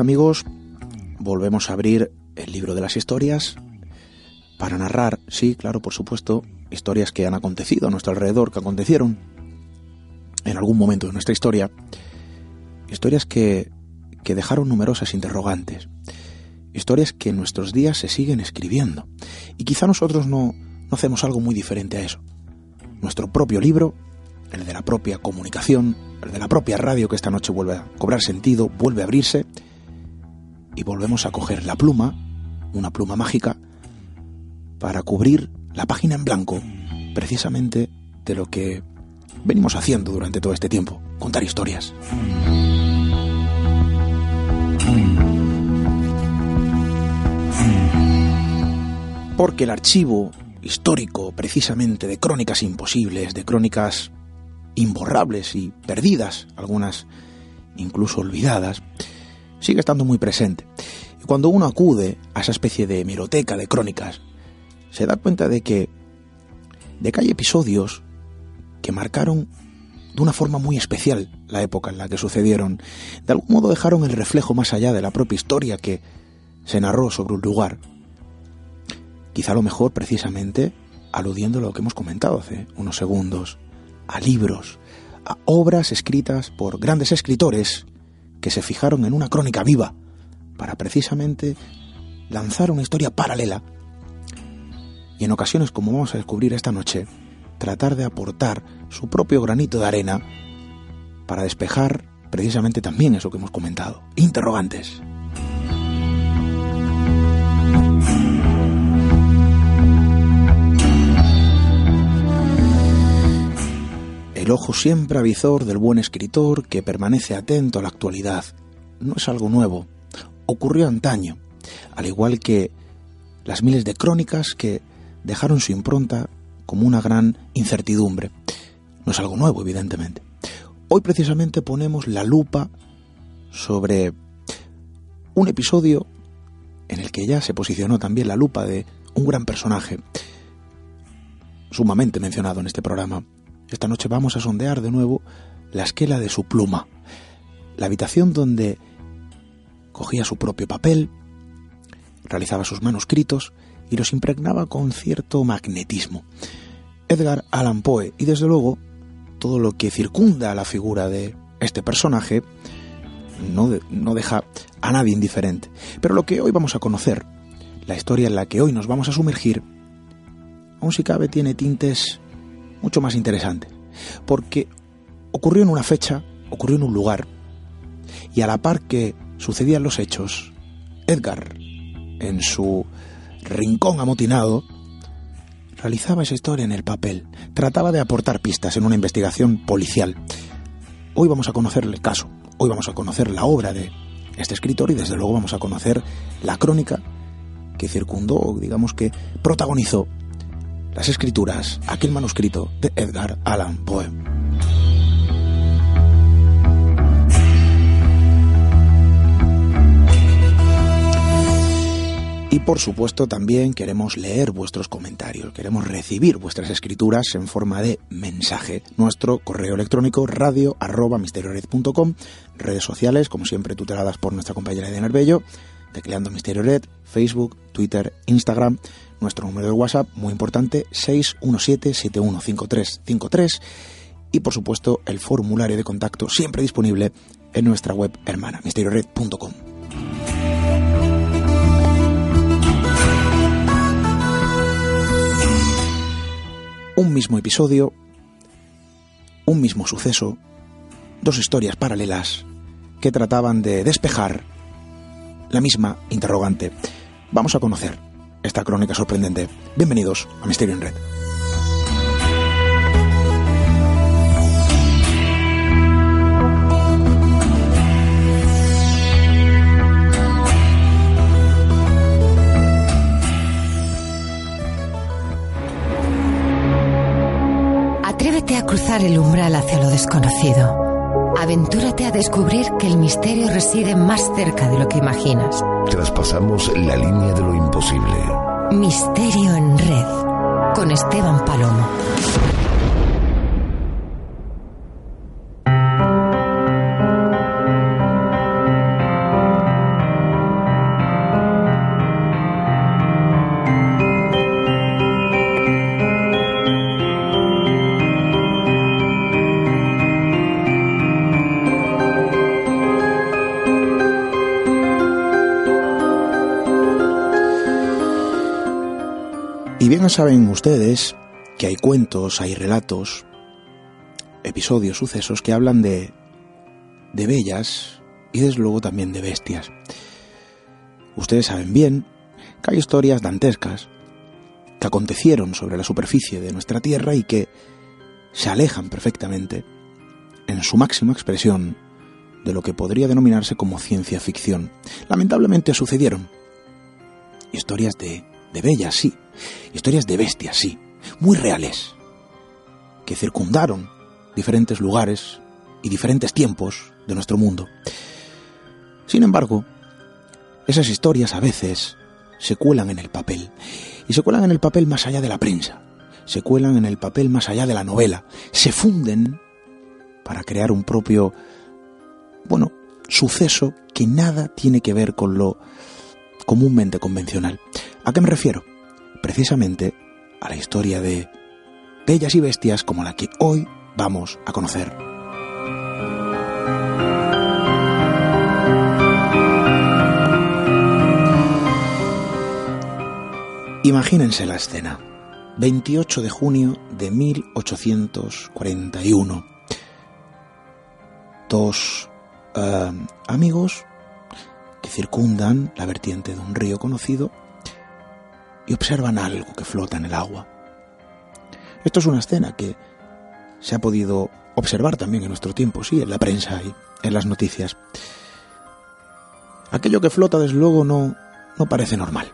amigos, volvemos a abrir el libro de las historias para narrar, sí, claro, por supuesto, historias que han acontecido a nuestro alrededor, que acontecieron en algún momento de nuestra historia, historias que, que dejaron numerosas interrogantes, historias que en nuestros días se siguen escribiendo. Y quizá nosotros no, no hacemos algo muy diferente a eso. Nuestro propio libro, el de la propia comunicación, el de la propia radio que esta noche vuelve a cobrar sentido, vuelve a abrirse y volvemos a coger la pluma, una pluma mágica, para cubrir la página en blanco, precisamente de lo que venimos haciendo durante todo este tiempo, contar historias. Porque el archivo histórico, precisamente, de crónicas imposibles, de crónicas imborrables y perdidas, algunas incluso olvidadas, sigue estando muy presente. Y cuando uno acude a esa especie de hemeroteca de crónicas, se da cuenta de que, de que hay episodios que marcaron de una forma muy especial la época en la que sucedieron. De algún modo dejaron el reflejo más allá de la propia historia que se narró sobre un lugar. Quizá lo mejor precisamente aludiendo a lo que hemos comentado hace unos segundos, a libros, a obras escritas por grandes escritores que se fijaron en una crónica viva para precisamente lanzar una historia paralela y en ocasiones, como vamos a descubrir esta noche, tratar de aportar su propio granito de arena para despejar precisamente también eso que hemos comentado, interrogantes. El ojo siempre avizor del buen escritor que permanece atento a la actualidad. No es algo nuevo, ocurrió antaño, al igual que las miles de crónicas que dejaron su impronta como una gran incertidumbre. No es algo nuevo, evidentemente. Hoy precisamente ponemos la lupa sobre un episodio en el que ya se posicionó también la lupa de un gran personaje, sumamente mencionado en este programa, esta noche vamos a sondear de nuevo la esquela de su pluma, la habitación donde cogía su propio papel, realizaba sus manuscritos y los impregnaba con cierto magnetismo. Edgar Allan Poe y desde luego todo lo que circunda la figura de este personaje no, no deja a nadie indiferente. Pero lo que hoy vamos a conocer, la historia en la que hoy nos vamos a sumergir, aún si cabe tiene tintes mucho más interesante, porque ocurrió en una fecha, ocurrió en un lugar, y a la par que sucedían los hechos, Edgar, en su rincón amotinado, realizaba esa historia en el papel, trataba de aportar pistas en una investigación policial. Hoy vamos a conocer el caso, hoy vamos a conocer la obra de este escritor y desde luego vamos a conocer la crónica que circundó, digamos que protagonizó las escrituras, aquel manuscrito de Edgar Allan Poe. Y por supuesto también queremos leer vuestros comentarios, queremos recibir vuestras escrituras en forma de mensaje. Nuestro correo electrónico radio arroba misteriored.com, redes sociales como siempre tuteladas por nuestra compañera de Bello, tecleando Misterio Red, Facebook, Twitter, Instagram nuestro número de WhatsApp, muy importante, 617-715353 y por supuesto el formulario de contacto siempre disponible en nuestra web hermana, misteriored.com. Un mismo episodio, un mismo suceso, dos historias paralelas que trataban de despejar la misma interrogante. Vamos a conocer esta crónica sorprendente. Bienvenidos a Misterio en Red. Atrévete a cruzar el umbral hacia lo desconocido. Aventúrate a descubrir que el misterio reside más cerca de lo que imaginas. Traspasamos la línea de lo imposible. Misterio en red con Esteban Palomo. Y bien saben ustedes que hay cuentos, hay relatos, episodios, sucesos que hablan de, de bellas y desde luego también de bestias. Ustedes saben bien que hay historias dantescas que acontecieron sobre la superficie de nuestra Tierra y que se alejan perfectamente, en su máxima expresión, de lo que podría denominarse como ciencia ficción. Lamentablemente sucedieron. Historias de, de bellas, sí, historias de bestias, sí, muy reales, que circundaron diferentes lugares y diferentes tiempos de nuestro mundo. Sin embargo, esas historias a veces se cuelan en el papel, y se cuelan en el papel más allá de la prensa, se cuelan en el papel más allá de la novela, se funden para crear un propio, bueno, suceso que nada tiene que ver con lo comúnmente convencional. ¿A qué me refiero? Precisamente a la historia de bellas y bestias como la que hoy vamos a conocer. Imagínense la escena. 28 de junio de 1841. Dos eh, amigos que circundan la vertiente de un río conocido y observan algo que flota en el agua. Esto es una escena que se ha podido observar también en nuestro tiempo, sí, en la prensa y en las noticias. Aquello que flota, desde luego, no, no parece normal.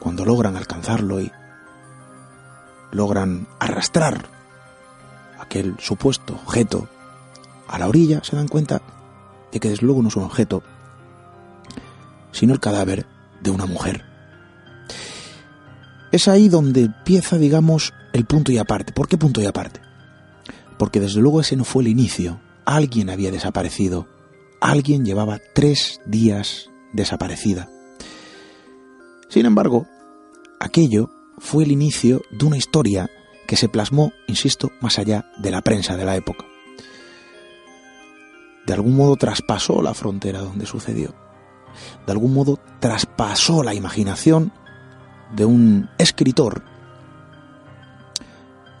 Cuando logran alcanzarlo y logran arrastrar aquel supuesto objeto a la orilla, se dan cuenta de que desde luego no es un objeto, sino el cadáver de una mujer es ahí donde empieza, digamos, el punto y aparte. ¿Por qué punto y aparte? Porque desde luego ese no fue el inicio. Alguien había desaparecido. Alguien llevaba tres días desaparecida. Sin embargo, aquello fue el inicio de una historia que se plasmó, insisto, más allá de la prensa de la época. De algún modo traspasó la frontera donde sucedió. De algún modo traspasó la imaginación de un escritor,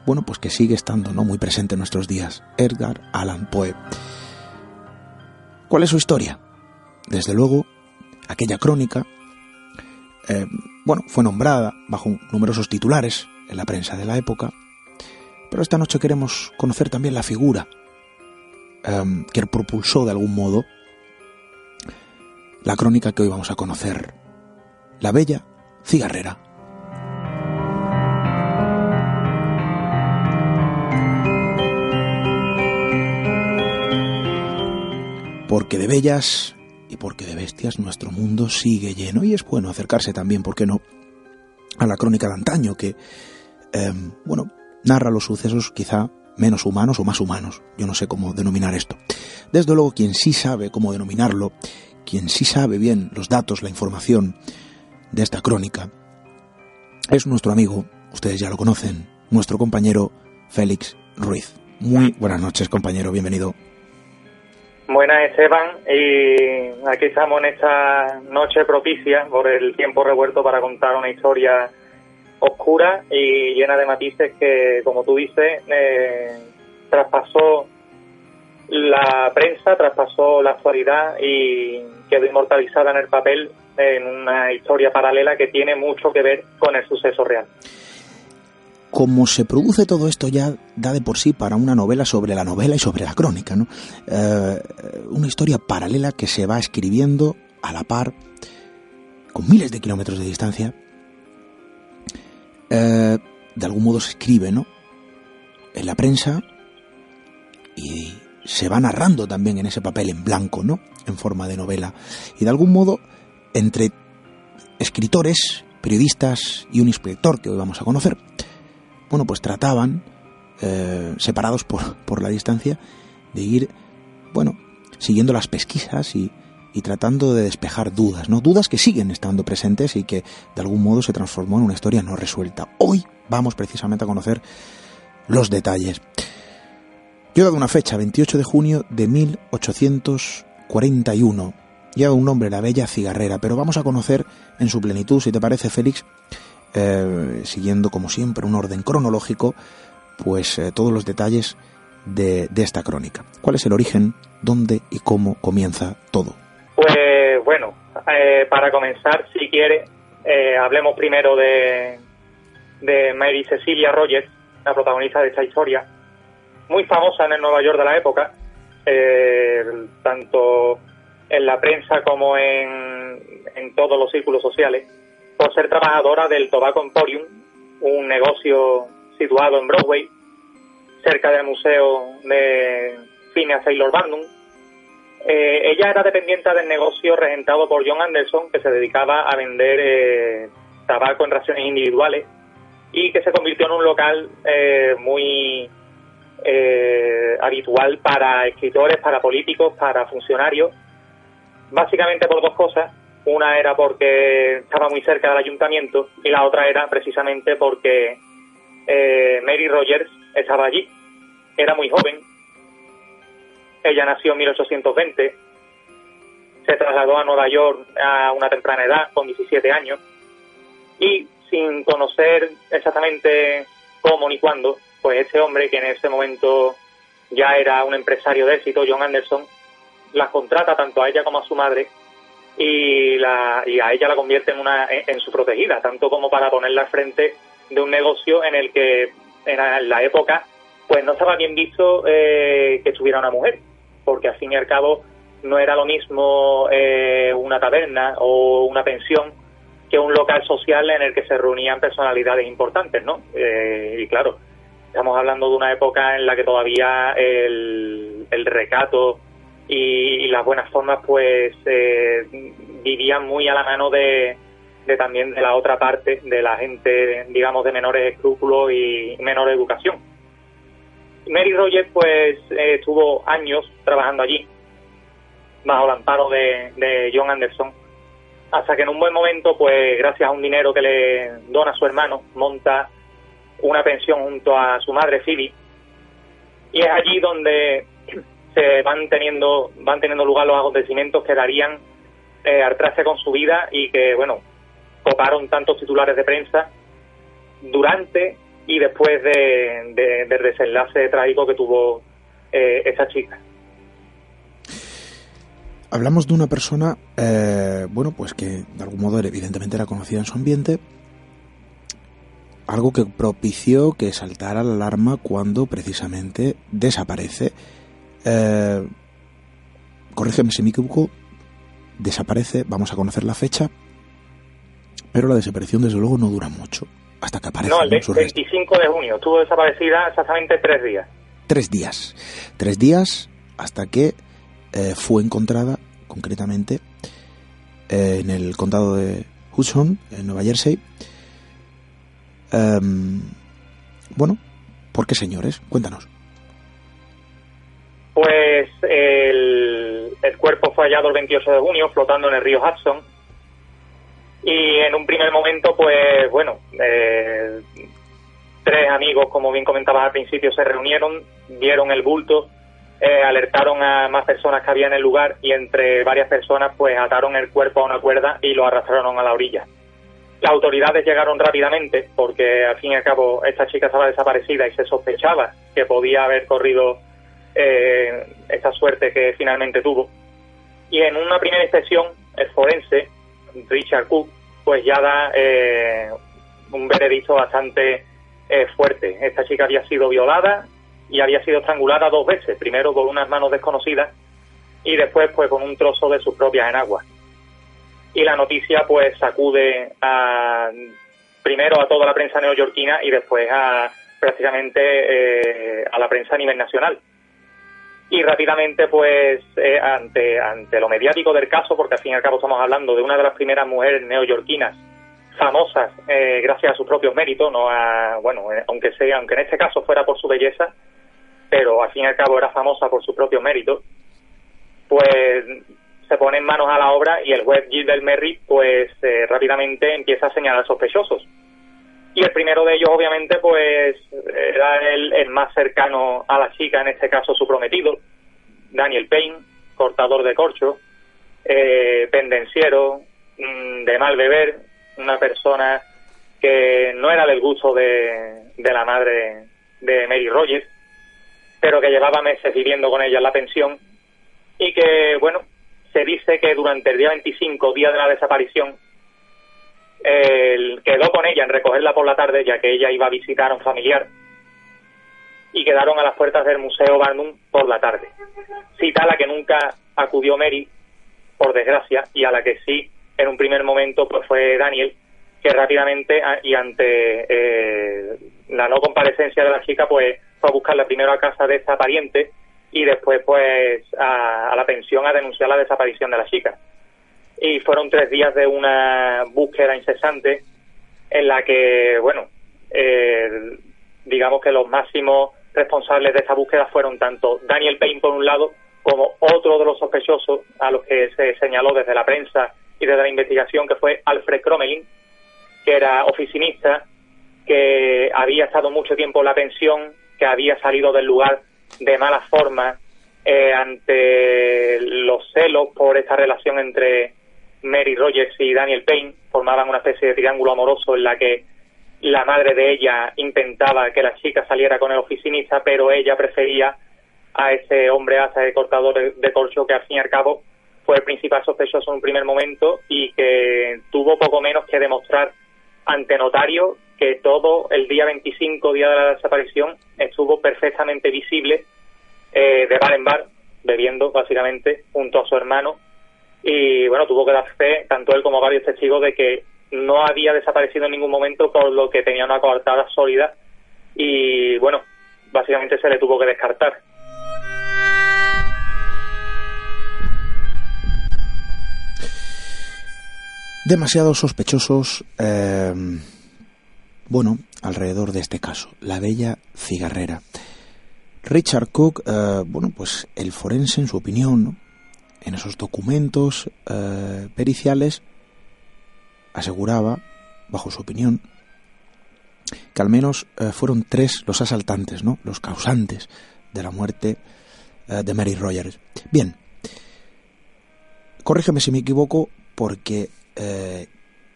bueno, pues que sigue estando ¿no? muy presente en nuestros días, Edgar Allan Poe. ¿Cuál es su historia? Desde luego, aquella crónica, eh, bueno, fue nombrada bajo numerosos titulares en la prensa de la época, pero esta noche queremos conocer también la figura eh, que propulsó de algún modo la crónica que hoy vamos a conocer, la bella cigarrera. Porque de bellas y porque de bestias nuestro mundo sigue lleno y es bueno acercarse también, ¿por qué no?, a la crónica de antaño que, em, bueno, narra los sucesos quizá menos humanos o más humanos. Yo no sé cómo denominar esto. Desde luego, quien sí sabe cómo denominarlo, quien sí sabe bien los datos, la información, de esta crónica es nuestro amigo, ustedes ya lo conocen, nuestro compañero Félix Ruiz. Muy buenas noches, compañero, bienvenido. Buenas, Esteban, y aquí estamos en esta noche propicia por el tiempo revuelto para contar una historia oscura y llena de matices que, como tú dices, eh, traspasó la prensa, traspasó la actualidad y quedó inmortalizada en el papel en una historia paralela que tiene mucho que ver con el suceso real. Como se produce todo esto ya da de por sí para una novela sobre la novela y sobre la crónica, ¿no? Eh, una historia paralela que se va escribiendo a la par, con miles de kilómetros de distancia. Eh, de algún modo se escribe, ¿no? en la prensa y se va narrando también en ese papel en blanco, ¿no? En forma de novela. Y de algún modo, entre escritores, periodistas y un inspector que hoy vamos a conocer, bueno, pues trataban, eh, separados por, por la distancia, de ir, bueno, siguiendo las pesquisas y, y tratando de despejar dudas, ¿no? Dudas que siguen estando presentes y que de algún modo se transformó en una historia no resuelta. Hoy vamos precisamente a conocer los detalles. Yo he dado una fecha, 28 de junio de 1841. Lleva un nombre, la bella cigarrera, pero vamos a conocer en su plenitud, si te parece, Félix, eh, siguiendo como siempre un orden cronológico, pues eh, todos los detalles de, esta crónica. ¿Cuál es el origen, dónde y cómo comienza todo? Pues bueno, eh, para comenzar, si quiere, eh, hablemos primero de, de Mary Cecilia Rogers, la protagonista de esta historia, muy famosa en el Nueva York de la época, eh, tanto en la prensa como en, en todos los círculos sociales, por ser trabajadora del Tobacco Emporium, un negocio situado en Broadway, cerca del Museo de Phineas Taylor Barnum, eh, ella era dependiente del negocio regentado por John Anderson, que se dedicaba a vender eh, tabaco en raciones individuales y que se convirtió en un local eh, muy eh, habitual para escritores, para políticos, para funcionarios, básicamente por dos cosas. Una era porque estaba muy cerca del ayuntamiento y la otra era precisamente porque eh, Mary Rogers estaba allí. Era muy joven, ella nació en 1820, se trasladó a Nueva York a una temprana edad, con 17 años, y sin conocer exactamente cómo ni cuándo, pues ese hombre, que en ese momento ya era un empresario de éxito, John Anderson, la contrata tanto a ella como a su madre y, la, y a ella la convierte en, una, en, su protegida, tanto como para ponerla al frente de un negocio en el que en la época pues no estaba bien visto eh, que estuviera una mujer porque al fin y al cabo no era lo mismo eh, una taberna o una pensión que un local social en el que se reunían personalidades importantes, ¿no? Eh, y claro, estamos hablando de una época en la que todavía el, el recato y, las buenas formas pues eh, vivían muy a la mano de, de, también de la otra parte de la gente, digamos, de menores escrúpulos y menor educación. Mary Rogers pues eh, estuvo años trabajando allí bajo el amparo de, de, John Anderson hasta que en un buen momento pues gracias a un dinero que le dona su hermano monta una pensión junto a su madre Phoebe y es allí donde se van teniendo van teniendo lugar los acontecimientos que darían eh, al traste con su vida y que bueno coparon tantos titulares de prensa durante y después de, de, del desenlace trágico que tuvo eh, esa chica. Hablamos de una persona, eh, bueno, pues que de algún modo evidentemente era conocida en su ambiente, algo que propició que saltara la alarma cuando precisamente desaparece. Eh, corrígeme si me equivoco, desaparece, vamos a conocer la fecha, pero la desaparición desde luego no dura mucho hasta que aparece. No, el 25 de junio, estuvo desaparecida exactamente tres días. Tres días. Tres días hasta que eh, fue encontrada, concretamente, eh, en el condado de Hudson, en Nueva Jersey. Um, bueno, ¿por qué, señores? Cuéntanos. Pues el, el cuerpo fue hallado el 28 de junio flotando en el río Hudson y en un primer momento, pues bueno, eh, tres amigos, como bien comentabas al principio, se reunieron, vieron el bulto, eh, alertaron a más personas que había en el lugar y entre varias personas pues ataron el cuerpo a una cuerda y lo arrastraron a la orilla. Las autoridades llegaron rápidamente porque al fin y al cabo esta chica estaba desaparecida y se sospechaba que podía haber corrido eh, esa suerte que finalmente tuvo. Y en una primera inspección, el forense, Richard Cook, pues ya da eh, un veredicto bastante eh, fuerte. Esta chica había sido violada y había sido estrangulada dos veces, primero con unas manos desconocidas y después pues con un trozo de sus propias enaguas. Y la noticia pues sacude a, primero a toda la prensa neoyorquina y después a, prácticamente eh, a la prensa a nivel nacional. Y rápidamente, pues, eh, ante, ante lo mediático del caso, porque al fin y al cabo estamos hablando de una de las primeras mujeres neoyorquinas famosas eh, gracias a sus propios méritos, no a, bueno, aunque sea, aunque en este caso fuera por su belleza, pero al fin y al cabo era famosa por sus propios méritos, pues se pone en manos a la obra y el juez Gilbert Merritt pues eh, rápidamente empieza a señalar sospechosos. Y el primero de ellos obviamente pues era el, más cercano a la chica, en este caso su prometido, Daniel Payne, cortador de corcho, eh, pendenciero, mm, de mal beber, una persona que no era del gusto de, de la madre de Mary Rogers, pero que llevaba meses viviendo con ella en la pensión y que, bueno, se dice que durante el día 25, día de la desaparición, quedó con ella en recogerla por la tarde, ya que ella iba a visitar a un familiar, y quedaron a las puertas del Museo Barnum por la tarde. Cita a la que nunca acudió Mary, por desgracia, y a la que sí, en un primer momento, pues fue Daniel, que rápidamente, y ante eh, la no comparecencia de la chica, pues fue a buscarla primero a casa de esa pariente, y después pues a, la pensión a denunciar la desaparición de la chica. Y fueron tres días de una búsqueda incesante en la que, bueno, digamos que los máximos responsables de esa búsqueda fueron tanto Daniel Payne por un lado como otro de los sospechosos a los que se señaló desde la prensa y desde la investigación que fue Alfred Cromelin, que era oficinista, que había estado mucho tiempo en la pensión, que había salido del lugar de mala forma eh, ante los celos por esta relación entre Mary Rogers y Daniel Payne. Formaban una especie de triángulo amoroso en la que la madre de ella intentaba que la chica saliera con el oficinista, pero ella prefería a ese hombre hasta de cortador de corcho que al fin y al cabo fue el principal sospechoso en un primer momento y que tuvo poco menos que demostrar ante notario que todo el día 25, día de la desaparición, estuvo perfectamente visible eh, de bar en bar, bebiendo básicamente junto a su hermano. Y bueno, tuvo que dar fe, tanto él como varios testigos, de que no había desaparecido en ningún momento, por lo que tenía una coartada sólida. Y bueno, básicamente se le tuvo que descartar. Demasiados sospechosos. Eh bueno, alrededor de este caso, la bella cigarrera. Richard Cook, eh, bueno, pues el forense, en su opinión, en esos documentos eh, periciales, aseguraba, bajo su opinión, que al menos eh, fueron tres los asaltantes, ¿no? Los causantes de la muerte de Mary Rogers. Bien, corrígeme si me equivoco, porque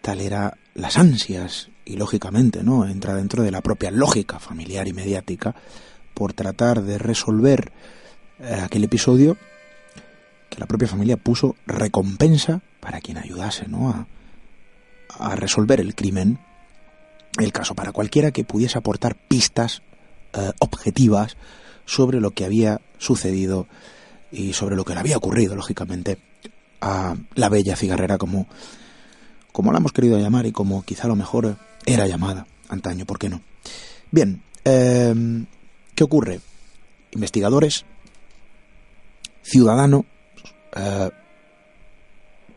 tal era las ansias y lógicamente no entra dentro de la propia lógica familiar y mediática por tratar de resolver eh, aquel episodio que la propia familia puso recompensa para quien ayudase ¿no? a, a resolver el crimen el caso para cualquiera que pudiese aportar pistas eh, objetivas sobre lo que había sucedido y sobre lo que le había ocurrido lógicamente a la bella cigarrera como como la hemos querido llamar y como quizá lo mejor era llamada antaño, ¿por qué no? Bien, eh, ¿qué ocurre? Investigadores, ciudadanos, eh,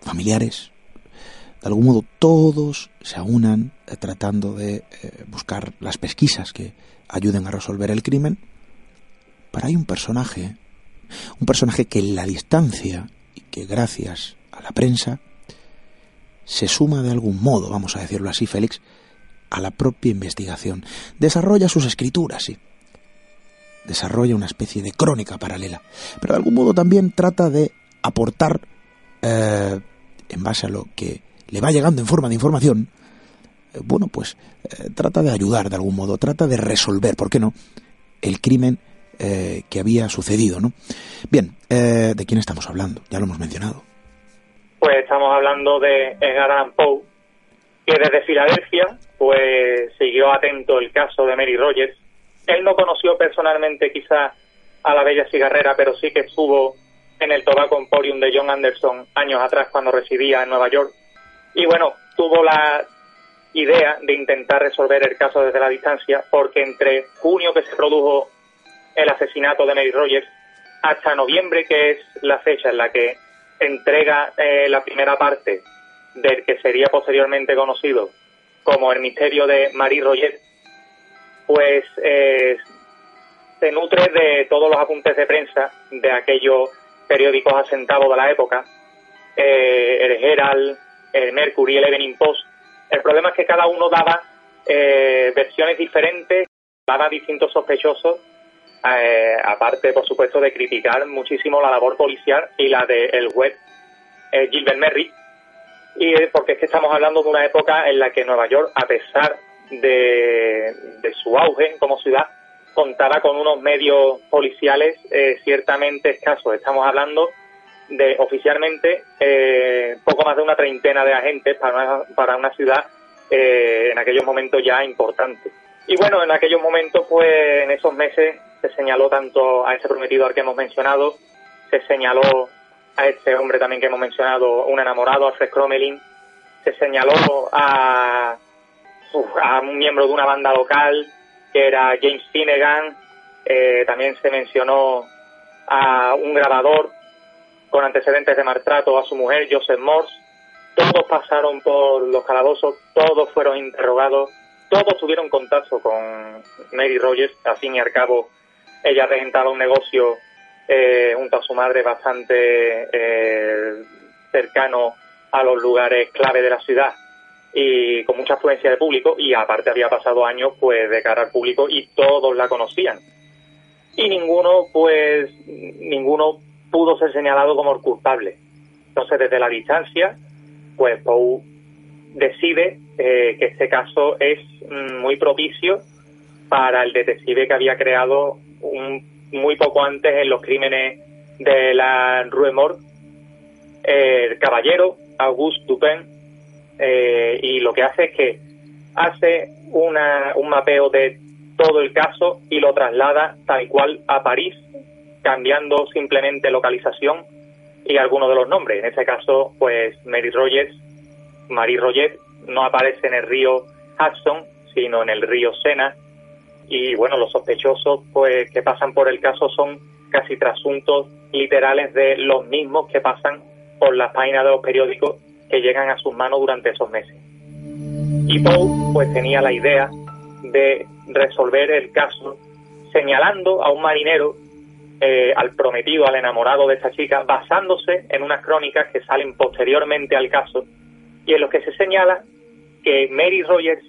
familiares, de algún modo todos se aunan eh, tratando de buscar las pesquisas que ayuden a resolver el crimen. Pero hay un personaje, un personaje que en la distancia y que gracias a la prensa se suma de algún modo, vamos a decirlo así, Félix, a la propia investigación. Desarrolla sus escrituras, sí. Desarrolla una especie de crónica paralela. Pero de algún modo también trata de aportar, eh, en base a lo que le va llegando en forma de información, eh, bueno, pues eh, trata de ayudar de algún modo, trata de resolver, ¿por qué no?, el crimen que había sucedido, ¿no? Bien, ¿de quién estamos hablando? Ya lo hemos mencionado. Pues estamos hablando de Edgar Allan Poe, que desde Filadelfia pues siguió atento el caso de Mary Rogers. Él no conoció personalmente quizá a la bella cigarrera, pero sí que estuvo en el Tobacco Emporium de John Anderson años atrás cuando residía en Nueva York. Y bueno, tuvo la idea de intentar resolver el caso desde la distancia, porque entre junio que se produjo el asesinato de Mary Rogers hasta noviembre, que es la fecha en la que entrega eh, la primera parte del que sería posteriormente conocido como el misterio de Marie Roger, pues eh, se nutre de todos los apuntes de prensa de aquellos periódicos asentados de la época, eh, el Herald, el Mercury, el Evening Post. El problema es que cada uno daba versiones diferentes, daba distintos sospechosos eh, aparte, por supuesto, de criticar muchísimo la labor policial y la del el web eh, Gilbert Merry, y porque es que estamos hablando de una época en la que Nueva York, a pesar de, su auge como ciudad, contaba con unos medios policiales eh, ciertamente escasos. Estamos hablando de oficialmente poco más de una treintena de agentes para una, para una ciudad en aquellos momentos ya importante. Y bueno, en aquellos momentos, pues en esos meses se señaló tanto a ese prometido al que hemos mencionado, se señaló a este hombre también que hemos mencionado, un enamorado, Alfred Cromelin, se señaló a, a un miembro de una banda local que era James Finnegan, eh, también se mencionó a un grabador con antecedentes de maltrato a su mujer, Joseph Morse. Todos pasaron por los calabozos, todos fueron interrogados, todos tuvieron contacto con Mary Rogers, al fin y al cabo ella regentaba un negocio eh, junto a su madre bastante eh, cercano a los lugares clave de la ciudad y con mucha afluencia de público. Y aparte había pasado años pues de cara al público y todos la conocían. Y ninguno pues ninguno pudo ser señalado como el culpable. Entonces desde la distancia pues Poe decide eh, que este caso es mm, muy propicio para el detective que había creado muy poco antes en los crímenes de la Rue Mort, el caballero Auguste Dupin, eh, y lo que hace es que hace una, un mapeo de todo el caso y lo traslada tal cual a París, cambiando simplemente localización y algunos de los nombres. En este caso, pues Mary Rogers, Marie Rogers, no aparece en el río Hudson, sino en el río Sena, y bueno, los sospechosos pues que pasan por el caso son casi trasuntos literales de los mismos que pasan por las páginas de los periódicos que llegan a sus manos durante esos meses. Y Poe pues tenía la idea de resolver el caso señalando a un marinero, eh, al prometido, al enamorado de esta chica, basándose en unas crónicas que salen posteriormente al caso y en los que se señala que Mary Rogers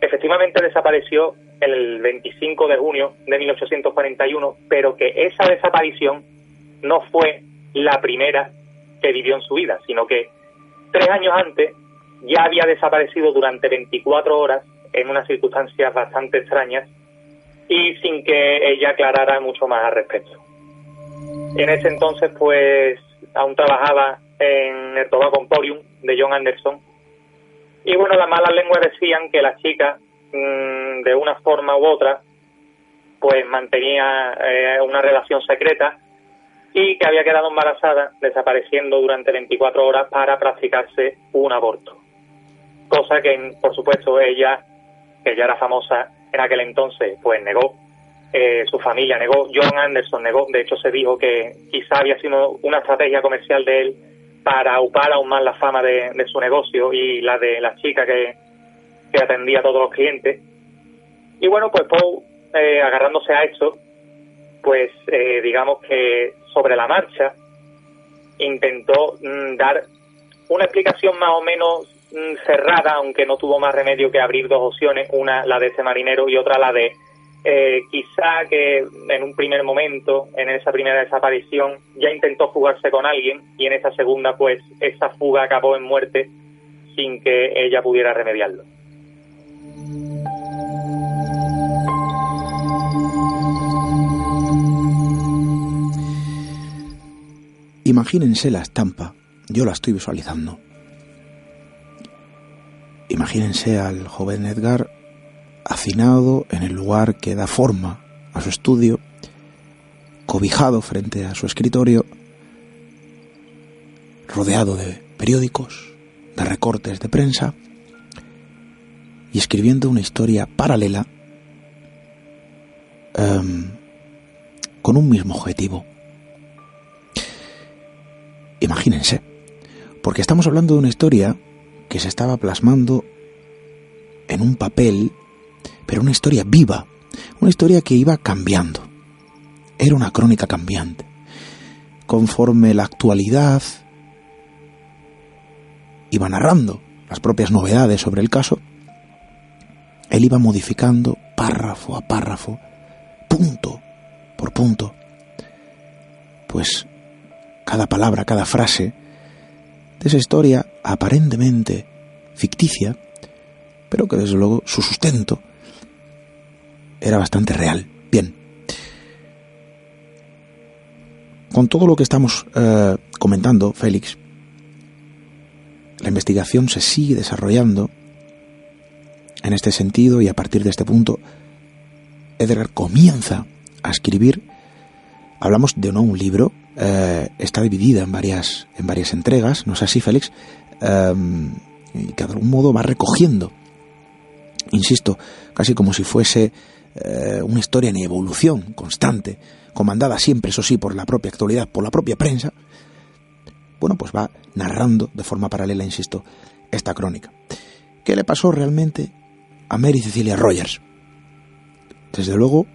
efectivamente desapareció el 25 de junio de 1841, pero que esa desaparición no fue la primera que vivió en su vida, sino que tres años antes ya había desaparecido durante 24 horas en unas circunstancias bastante extrañas y sin que ella aclarara mucho más al respecto. En ese entonces, pues, aún trabajaba en el Tobacco Emporium de John Anderson. Y bueno, las malas lenguas decían que la chica de una forma u otra, pues mantenía eh, una relación secreta y que había quedado embarazada, desapareciendo durante 24 horas para practicarse un aborto. Cosa que, por supuesto, ella, que ya era famosa en aquel entonces, pues negó. Eh, su familia negó, John Anderson negó, de hecho se dijo que quizá había sido una estrategia comercial de él para upar aún más la fama de su negocio y la de la chica que, que atendía a todos los clientes. Y bueno, pues Poe, eh, agarrándose a esto, pues eh, digamos que sobre la marcha intentó mm, dar una explicación más o menos mm, cerrada, aunque no tuvo más remedio que abrir dos opciones, una la de ese marinero y otra la de eh, quizá que en un primer momento, en esa primera desaparición, ya intentó fugarse con alguien y en esa segunda, pues esa fuga acabó en muerte sin que ella pudiera remediarlo. Imagínense la estampa, yo la estoy visualizando. Imagínense al joven Edgar hacinado en el lugar que da forma a su estudio, cobijado frente a su escritorio, rodeado de periódicos, de recortes de prensa, y escribiendo una historia paralela em, con un mismo objetivo. Imagínense, porque estamos hablando de una historia que se estaba plasmando en un papel, pero una historia viva, una historia que iba cambiando. Era una crónica cambiante. Conforme la actualidad iba narrando las propias novedades sobre el caso, él iba modificando párrafo a párrafo, punto por punto, pues cada palabra, cada frase de esa historia aparentemente ficticia, pero que desde luego su sustento era bastante real. Bien. Con todo lo que estamos eh, comentando, Félix, la investigación se sigue desarrollando en este sentido y a partir de este punto Edgar comienza a escribir. Hablamos de no un libro, eh, está dividida en varias, en varias entregas, ¿no es así, Félix? Em, y que de algún modo va recogiendo, insisto, casi como si fuese eh, una historia en evolución constante, comandada siempre, eso sí, por la propia actualidad, por la propia prensa, bueno, pues va narrando de forma paralela, insisto, esta crónica. ¿Qué le pasó realmente a Mary Cecilia Rogers? Desde luego,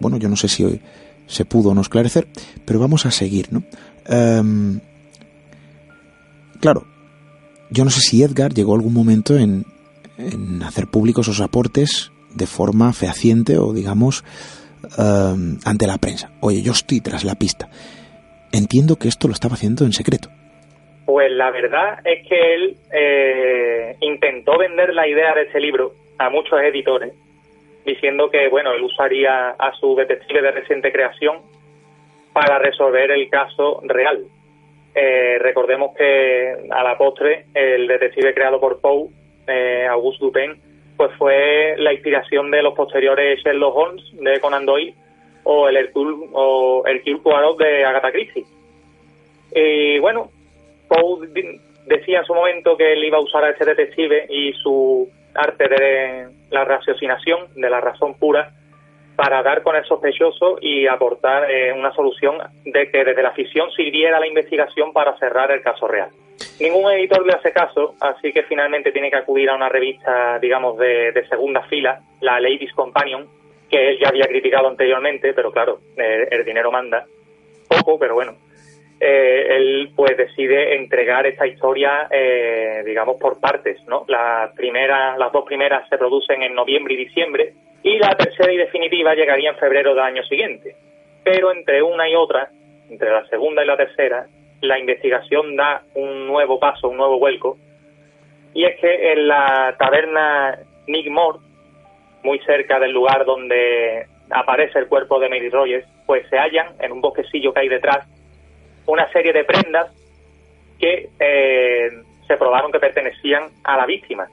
bueno, yo no sé si hoy se pudo no esclarecer, pero vamos a seguir, ¿no? Em, claro, yo no sé si Edgar llegó algún momento en, en hacer públicos sus aportes de forma fehaciente o, digamos, em, ante la prensa. Oye, yo estoy tras la pista. Entiendo que esto lo estaba haciendo en secreto. Pues la verdad es que él eh, intentó vender la idea de ese libro a muchos editores, diciendo que bueno él usaría a su detective de reciente creación para resolver el caso real. Eh, recordemos que a la postre el detective creado por Poe, eh, Auguste Dupin, pues fue la inspiración de los posteriores Sherlock Holmes de Conan Doyle o el Hercule, o Hercule Poirot de Agatha Christie. Y bueno, Poe decía en su momento que él iba a usar a ese detective y su arte de la raciocinación, de la razón pura, para dar con el sospechoso y aportar eh, una solución de que desde la ficción sirviera la investigación para cerrar el caso real. Ningún editor le hace caso, así que finalmente tiene que acudir a una revista, digamos, de, segunda fila, la Ladies Companion, que él ya había criticado anteriormente, pero claro, eh, el dinero manda. Poco, pero bueno. Eh, él pues decide entregar esta historia, eh, digamos, por partes, ¿no? La primera, las dos primeras se producen en noviembre y diciembre y la tercera y definitiva llegaría en febrero del año siguiente. Pero entre una y otra, entre la segunda y la tercera, la investigación da un nuevo paso, un nuevo vuelco, y es que en la taberna Nick Moore, muy cerca del lugar donde aparece el cuerpo de Mary Rogers, pues se hallan en un bosquecillo que hay detrás una serie de prendas que eh, se probaron que pertenecían a la víctima.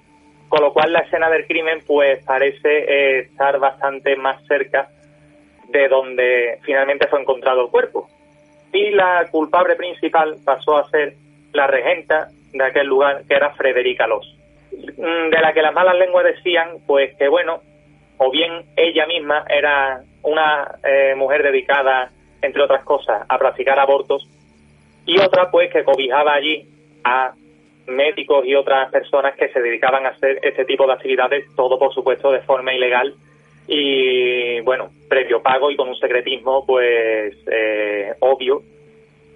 Con lo cual la escena del crimen pues parece eh, estar bastante más cerca de donde finalmente fue encontrado el cuerpo. Y la culpable principal pasó a ser la regenta de aquel lugar, que era Frederica Los. Mm, de la que las malas lenguas decían, pues que bueno, o bien ella misma era una eh, mujer dedicada, entre otras cosas, a practicar abortos, y otra pues que cobijaba allí a médicos y otras personas que se dedicaban a hacer este tipo de actividades, todo por supuesto de forma ilegal y bueno, previo pago y con un secretismo pues eh, obvio.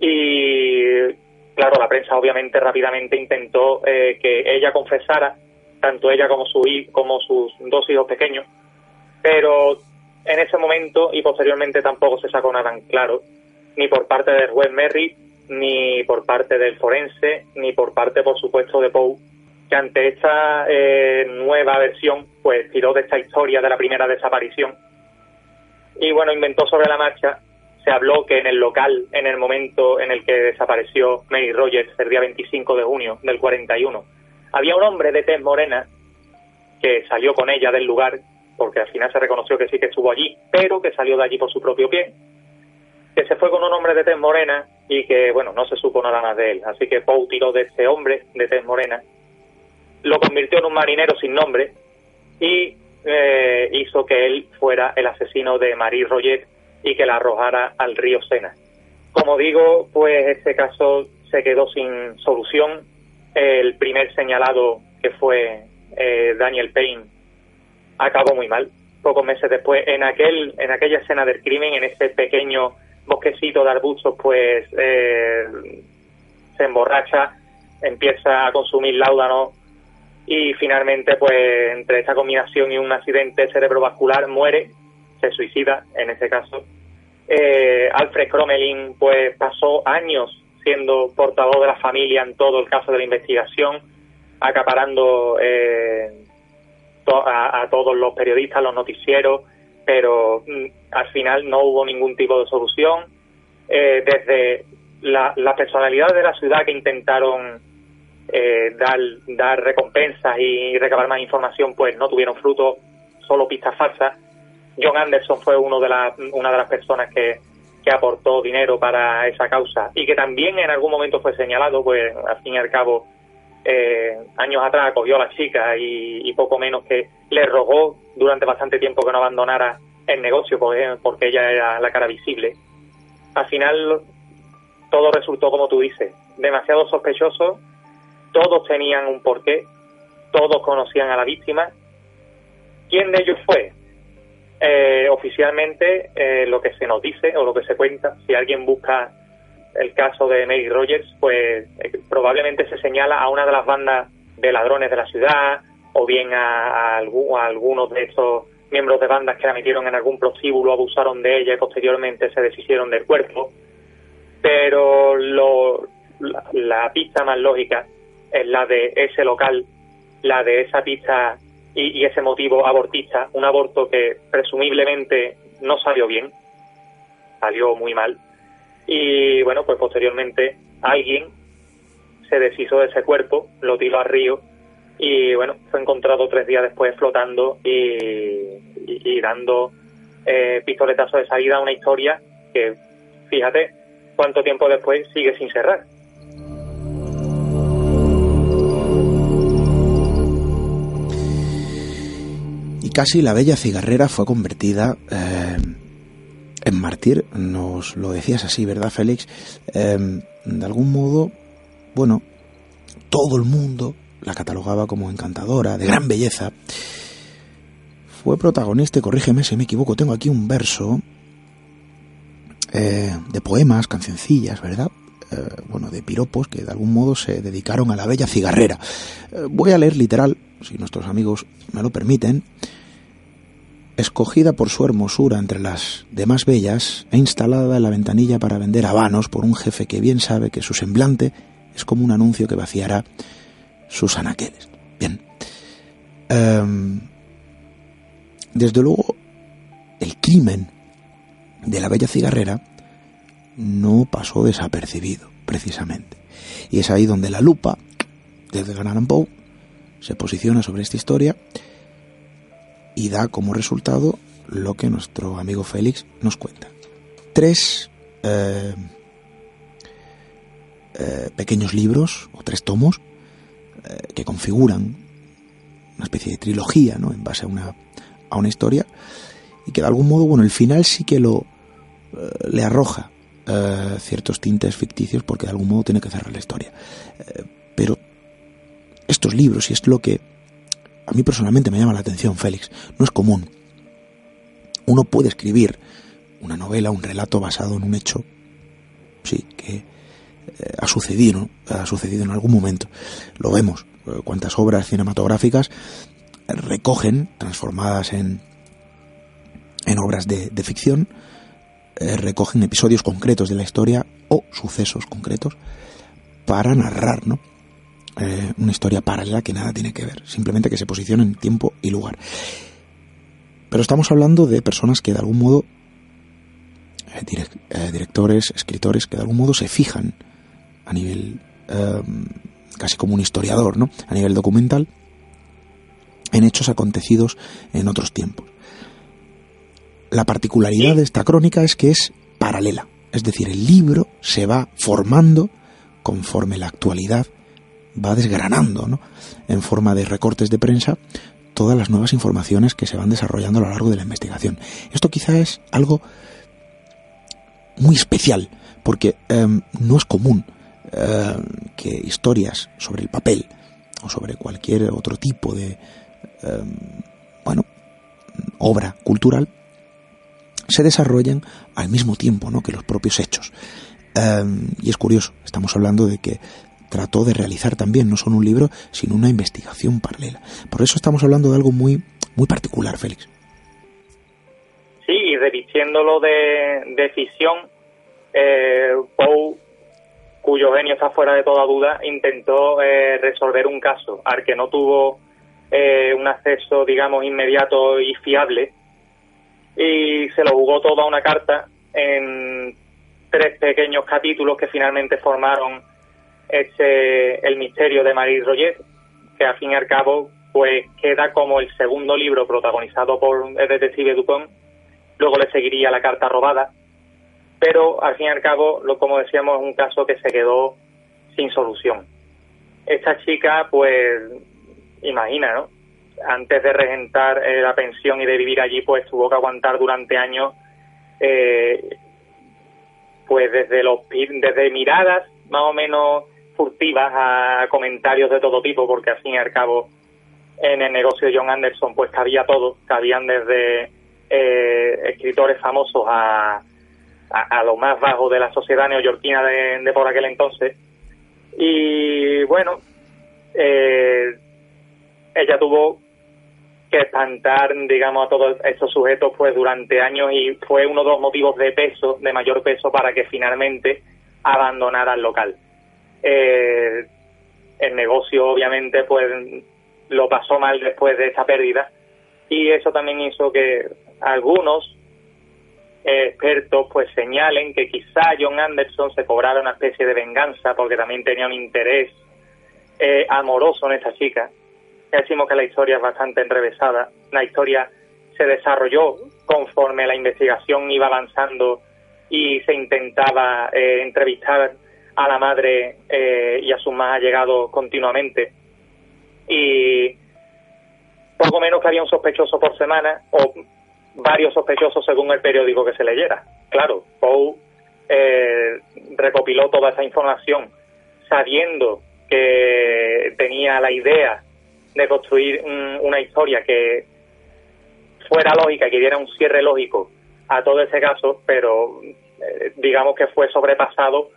Y claro, la prensa obviamente rápidamente intentó eh, que ella confesara, tanto ella como, su, como sus dos hijos pequeños, pero en ese momento y posteriormente tampoco se sacó nada en claro, ni por parte de juez Merry ni por parte del forense, ni por parte, por supuesto, de Poe, que ante esta eh, nueva versión, pues tiró de esta historia de la primera desaparición. Y bueno, inventó sobre la marcha. Se habló que en el local, en el momento en el que desapareció Mary Rogers, el día 25 de junio del 41, había un hombre de tez morena que salió con ella del lugar, porque al final se reconoció que sí que estuvo allí, pero que salió de allí por su propio pie, que se fue con un hombre de tez morena y que, bueno, no se supo nada más de él. Así que Poe tiró de ese hombre de tez morena, lo convirtió en un marinero sin nombre y eh, hizo que él fuera el asesino de Marie Roget y que la arrojara al río Sena. Como digo, pues este caso se quedó sin solución. El primer señalado, que fue eh, Daniel Payne, acabó muy mal. Pocos meses después, en aquel en aquella escena del crimen, en ese pequeño bosquecito de arbustos, pues eh, se emborracha, empieza a consumir láudano y finalmente, pues entre esta combinación y un accidente cerebrovascular, muere, se suicida en ese caso. Eh, Alfred Cromelin, pues pasó años siendo portavoz de la familia en todo el caso de la investigación, acaparando eh, a, todos los periodistas, los noticieros, pero mm, al final no hubo ningún tipo de solución. Eh, desde la, la personalidad de la ciudad que intentaron eh, dar, dar recompensas y recabar más información, pues no tuvieron fruto, solo pistas falsas. John Anderson fue uno de la, una de las personas que, que aportó dinero para esa causa y que también en algún momento fue señalado, pues al fin y al cabo, eh, años atrás acogió a la chica y, poco menos que le rogó durante bastante tiempo que no abandonara el negocio porque, porque ella era la cara visible. Al final todo resultó como tú dices, demasiado sospechoso todos tenían un porqué, todos conocían a la víctima. ¿Quién de ellos fue? Eh, oficialmente, eh, lo que se nos dice o lo que se cuenta, si alguien busca el caso de Mary Rogers, pues eh, probablemente se señala a una de las bandas de ladrones de la ciudad o bien a, algunos de estos miembros de bandas que la metieron en algún prostíbulo, abusaron de ella y posteriormente se deshicieron del cuerpo. Pero lo, la pista más lógica es la de ese local, la de esa pista y, ese motivo abortista, un aborto que presumiblemente no salió bien, salió muy mal. Y bueno, pues posteriormente alguien se deshizo de ese cuerpo, lo tiró al río y bueno, fue encontrado tres días después flotando y, dando eh, pistoletazo de salida a una historia que, fíjate, cuánto tiempo después sigue sin cerrar. casi la bella cigarrera fue convertida eh, en mártir. Nos lo decías así, ¿verdad, Félix? Em, de algún modo, bueno, todo el mundo la catalogaba como encantadora, de gran belleza. Fue protagonista, y corrígeme si me equivoco, tengo aquí un verso eh, de poemas, cancioncillas, ¿verdad? Eh, bueno, de piropos que de algún modo se dedicaron a la bella cigarrera. voy a leer literal, si nuestros amigos me lo permiten, escogida por su hermosura entre las demás bellas e instalada en la ventanilla para vender habanos por un jefe que bien sabe que su semblante es como un anuncio que vaciará sus anaqueles. Bien. Em, desde luego, el crimen de la bella cigarrera no pasó desapercibido, precisamente. Y es ahí donde la lupa, desde Gran Poe, se posiciona sobre esta historia y da como resultado lo que nuestro amigo Félix nos cuenta. Tres eh, eh, pequeños libros o tres tomos eh, que configuran una especie de trilogía ¿no? en base a una, a una historia y que de algún modo, bueno, el final sí que lo le arroja ciertos tintes ficticios porque de algún modo tiene que cerrar la historia. pero estos libros, y es lo que a mí personalmente me llama la atención, Félix. No es común. Uno puede escribir una novela, un relato basado en un hecho, sí, que eh, ha sucedido, ha sucedido en algún momento. Lo vemos. Eh, cuántas obras cinematográficas recogen, transformadas en, en obras de, ficción, eh, recogen episodios concretos de la historia o sucesos concretos para narrar, ¿no? Eh, una historia paralela que nada tiene que ver, simplemente que se posiciona en tiempo y lugar. Pero estamos hablando de personas que de algún modo, eh, eh, directores, escritores, que de algún modo se fijan a nivel casi como un historiador, ¿no? A nivel documental, en hechos acontecidos en otros tiempos. La particularidad de esta crónica es que es paralela, es decir, el libro se va formando conforme la actualidad va desgranando, ¿no? en forma de recortes de prensa, todas las nuevas informaciones que se van desarrollando a lo largo de la investigación. Esto quizá es algo muy especial, porque em, no es común em, que historias sobre el papel o sobre cualquier otro tipo de em, bueno obra cultural se desarrollen al mismo tiempo ¿no? que los propios hechos. y es curioso, estamos hablando de que trató de realizar también no solo un libro, sino una investigación paralela. Por eso estamos hablando de algo muy, muy particular, Félix. Sí, y revistiéndolo de, de ficción, eh, Poe, cuyo genio está fuera de toda duda, intentó eh, resolver un caso al que no tuvo eh, un acceso, digamos, inmediato y fiable, y se lo jugó toda una carta en tres pequeños capítulos que finalmente formaron este, El misterio de Marie Roget, que al fin y al cabo pues queda como el segundo libro protagonizado por el detective Dupont. Luego le seguiría La carta robada, pero al fin y al cabo, lo, como decíamos, es un caso que se quedó sin solución. Esta chica, pues, imagina, ¿no? Antes de regentar eh, la pensión y de vivir allí, pues tuvo que aguantar durante años, eh, pues desde los desde miradas más o menos furtivas a comentarios de todo tipo, porque al fin y al cabo en el negocio de John Anderson pues cabía todo, cabían desde eh, escritores famosos a, a, lo más bajo de la sociedad neoyorquina de, por aquel entonces. Y bueno, eh, ella tuvo que espantar, digamos, a todos estos sujetos pues durante años y fue uno de los motivos de peso, de mayor peso, para que finalmente abandonara el local. Eh, el negocio obviamente pues lo pasó mal después de esa pérdida y eso también hizo que algunos expertos pues señalen que quizá John Anderson se cobrara una especie de venganza porque también tenía un interés eh, amoroso en esta chica. decimos que la historia es bastante enrevesada. La historia se desarrolló conforme la investigación iba avanzando y se intentaba eh, entrevistar a la madre eh, y a sus más allegados continuamente. Y poco menos que había un sospechoso por semana, o varios sospechosos según el periódico que se leyera. Claro, Poe eh, recopiló toda esa información sabiendo que tenía la idea de construir una historia que fuera lógica, que diera un cierre lógico a todo ese caso, pero eh, digamos que fue sobrepasado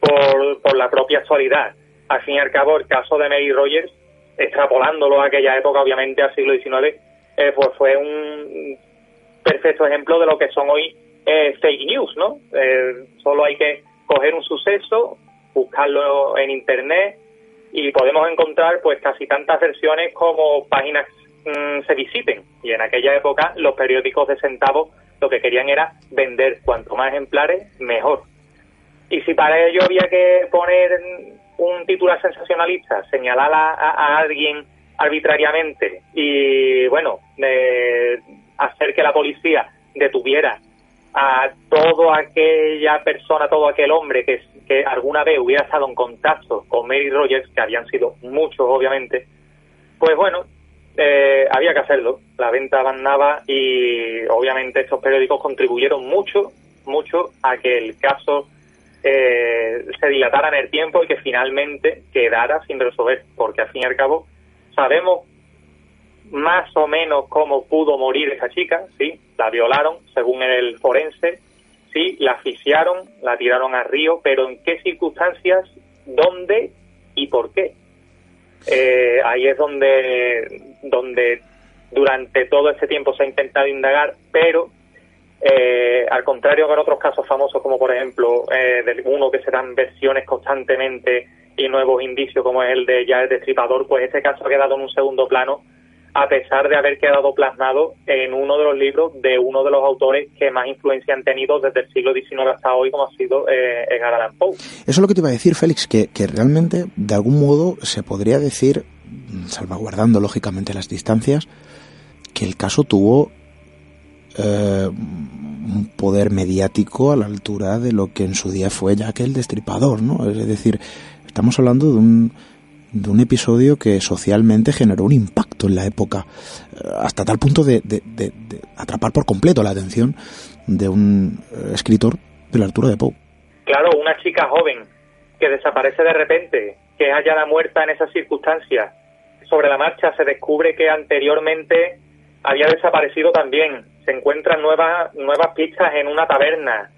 por, por la propia actualidad. Al fin y al cabo, el caso de Mary Rogers, extrapolándolo a aquella época, obviamente al siglo XIX, eh, pues fue un perfecto ejemplo de lo que son hoy eh, fake news, ¿no? Eh, solo hay que coger un suceso, buscarlo en internet y podemos encontrar pues casi tantas versiones como páginas mm, se visiten. Y en aquella época los periódicos de centavos lo que querían era vender cuanto más ejemplares mejor. Y si para ello había que poner un titular sensacionalista, señalar a, alguien arbitrariamente y, bueno, hacer que la policía detuviera a toda aquella persona, todo aquel hombre que, alguna vez hubiera estado en contacto con Mary Rogers, que habían sido muchos obviamente, pues bueno, eh, había que hacerlo. La venta avanzaba y obviamente estos periódicos contribuyeron mucho, mucho a que el caso eh, se dilatara en el tiempo y que finalmente quedara sin resolver, porque al fin y al cabo sabemos más o menos cómo pudo morir esa chica, sí, la violaron, según el forense, sí, la asfixiaron, la tiraron al río, pero en qué circunstancias, dónde y por qué. Eh, ahí es donde, donde durante todo ese tiempo se ha intentado indagar, pero eh, al contrario que en otros casos famosos, como por ejemplo eh, del uno que se dan versiones constantemente y nuevos indicios, como es el de ya el destripador, pues este caso ha quedado en un segundo plano, a pesar de haber quedado plasmado en uno de los libros de uno de los autores que más influencia han tenido desde el siglo XIX hasta hoy, como ha sido eh, Edgar Allan Poe. Eso es lo que te iba a decir, Félix, que, que realmente, de algún modo, se podría decir, salvaguardando lógicamente las distancias, que el caso tuvo eh, un poder mediático a la altura de lo que en su día fue ya que el Destripador, ¿no? Es decir, estamos hablando de un de un episodio que socialmente generó un impacto en la época, eh, hasta tal punto de, de atrapar por completo la atención de un eh, escritor de la altura de Poe. Claro, una chica joven que desaparece de repente, que es hallada muerta en esas circunstancias. Sobre la marcha se descubre que anteriormente había desaparecido también. Se encuentran nuevas, nuevas pistas en una taberna,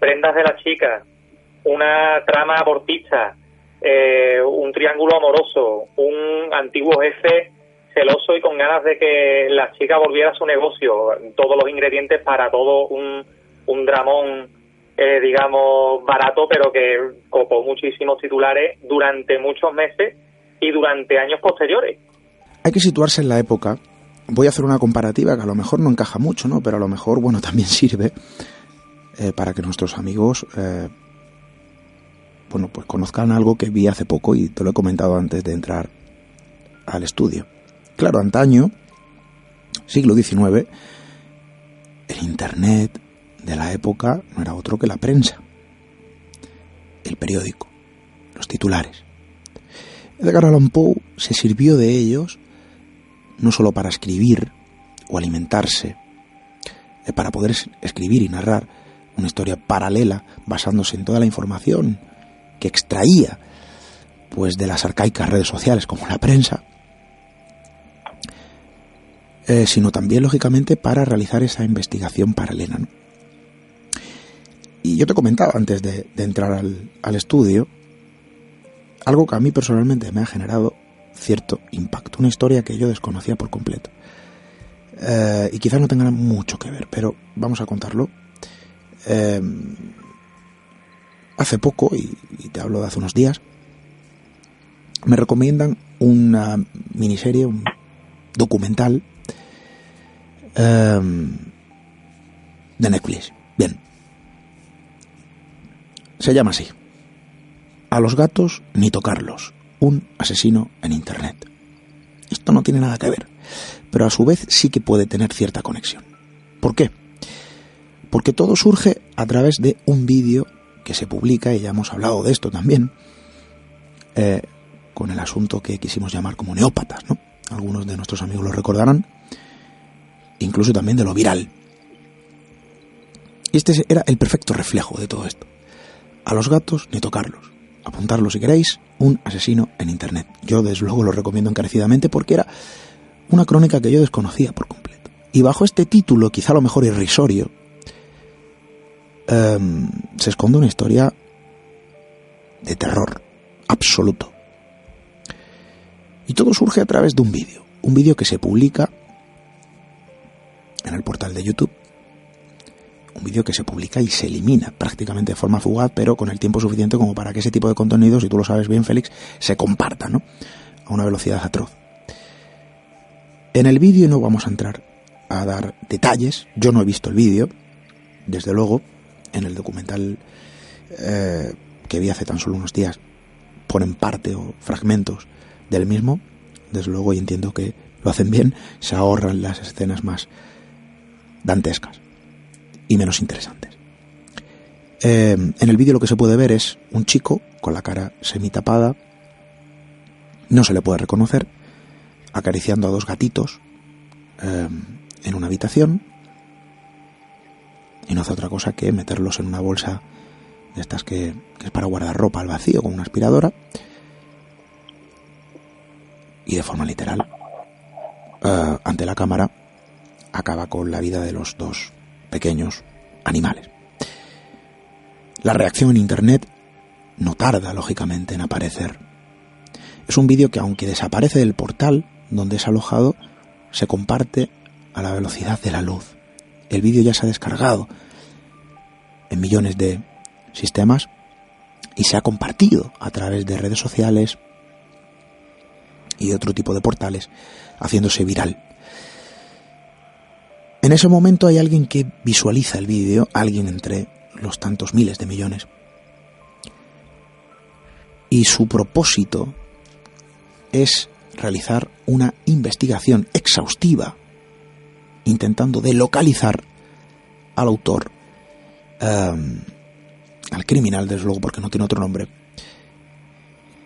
prendas de la chica, una trama abortista, eh, un triángulo amoroso, un antiguo jefe celoso y con ganas de que la chica volviera a su negocio, todos los ingredientes para todo un, un dramón, eh, digamos, barato, pero que copó muchísimos titulares durante muchos meses y durante años posteriores. Hay que situarse en la época. Voy a hacer una comparativa que a lo mejor no encaja mucho, ¿no? Pero a lo mejor, bueno, también sirve eh, para que nuestros amigos eh, bueno, pues conozcan algo que vi hace poco y te lo he comentado antes de entrar al estudio. Claro, antaño, siglo XIX, el Internet de la época no era otro que la prensa, el periódico, los titulares. Edgar Allan Poe se sirvió de ellos no solo para escribir o alimentarse, eh, para poder escribir y narrar una historia paralela basándose en toda la información que extraía pues de las arcaicas redes sociales como la prensa, eh, sino también lógicamente para realizar esa investigación paralela. ¿no? Y yo te comentaba antes de, entrar al, estudio algo que a mí personalmente me ha generado cierto impacto, una historia que yo desconocía por completo. Eh, y quizás no tenga mucho que ver, pero vamos a contarlo. Eh, hace poco, y, te hablo de hace unos días, me recomiendan una miniserie, un documental um, de Netflix. Bien. Se llama así. A los gatos ni tocarlos. Un asesino en Internet. Esto no tiene nada que ver, pero a su vez sí que puede tener cierta conexión. ¿Por qué? Porque todo surge a través de un vídeo que se publica, y ya hemos hablado de esto también, eh, con el asunto que quisimos llamar como neópatas, ¿no? Algunos de nuestros amigos lo recordarán, incluso también de lo viral. Y este era el perfecto reflejo de todo esto. A los gatos ni tocarlos. Apuntarlo si queréis, un asesino en Internet. Yo desde luego lo recomiendo encarecidamente porque era una crónica que yo desconocía por completo. Y bajo este título, quizá lo mejor irrisorio, um, se esconde una historia de terror absoluto. Y todo surge a través de un vídeo, un vídeo que se publica en el portal de YouTube, un vídeo que se publica y se elimina prácticamente de forma fugaz, pero con el tiempo suficiente como para que ese tipo de contenidos, si tú lo sabes bien, Félix, se comparta, ¿no? A una velocidad atroz. En el vídeo no vamos a entrar a dar detalles, yo no he visto el vídeo, desde luego, en el documental eh, que vi hace tan solo unos días ponen parte o fragmentos del mismo, desde luego y entiendo que lo hacen bien, se ahorran las escenas más dantescas y menos interesantes. Eh, en el vídeo lo que se puede ver es un chico con la cara semitapada, no se le puede reconocer, acariciando a dos gatitos eh, en una habitación y no hace otra cosa que meterlos en una bolsa de estas que, es para guardar ropa al vacío con una aspiradora y de forma literal uh, ante la cámara acaba con la vida de los dos pequeños animales. La reacción en Internet no tarda, lógicamente, en aparecer. Es un vídeo que, aunque desaparece del portal donde es alojado, se comparte a la velocidad de la luz. El vídeo ya se ha descargado en millones de sistemas y se ha compartido a través de redes sociales y otro tipo de portales, haciéndose viral. En ese momento hay alguien que visualiza el vídeo, alguien entre los tantos miles de millones. Y su propósito es realizar una investigación exhaustiva, intentando de localizar al autor, um, al criminal, desde luego, porque no tiene otro nombre,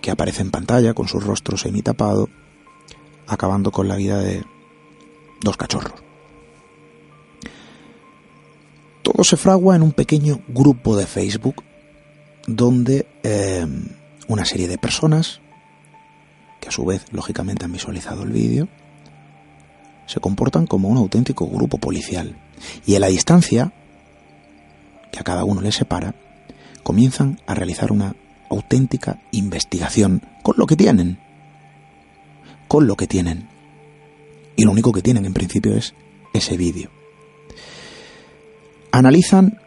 que aparece en pantalla con su rostro semitapado, acabando con la vida de dos cachorros. Se fragua en un pequeño grupo de Facebook donde eh, una serie de personas, que a su vez lógicamente han visualizado el vídeo, se comportan como un auténtico grupo policial. Y en la distancia, que a cada uno le separa, comienzan a realizar una auténtica investigación con lo que tienen. Con lo que tienen. Y lo único que tienen en principio es ese vídeo. Analizan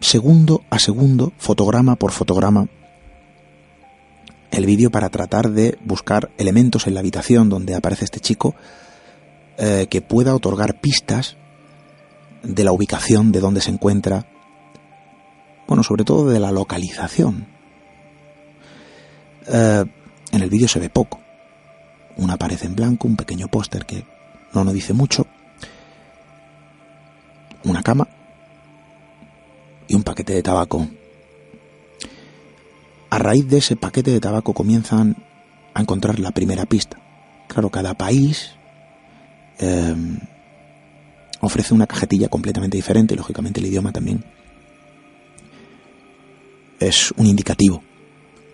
segundo a segundo, fotograma por fotograma, el vídeo para tratar de buscar elementos en la habitación donde aparece este chico eh, que pueda otorgar pistas de la ubicación de donde se encuentra, bueno, sobre todo de la localización. Eh, en el vídeo se ve poco. Una pared en blanco, un pequeño póster que no nos dice mucho, una cama y un paquete de tabaco. A raíz de ese paquete de tabaco comienzan a encontrar la primera pista. Claro, cada país eh, ofrece una cajetilla completamente diferente, lógicamente el idioma también es un indicativo.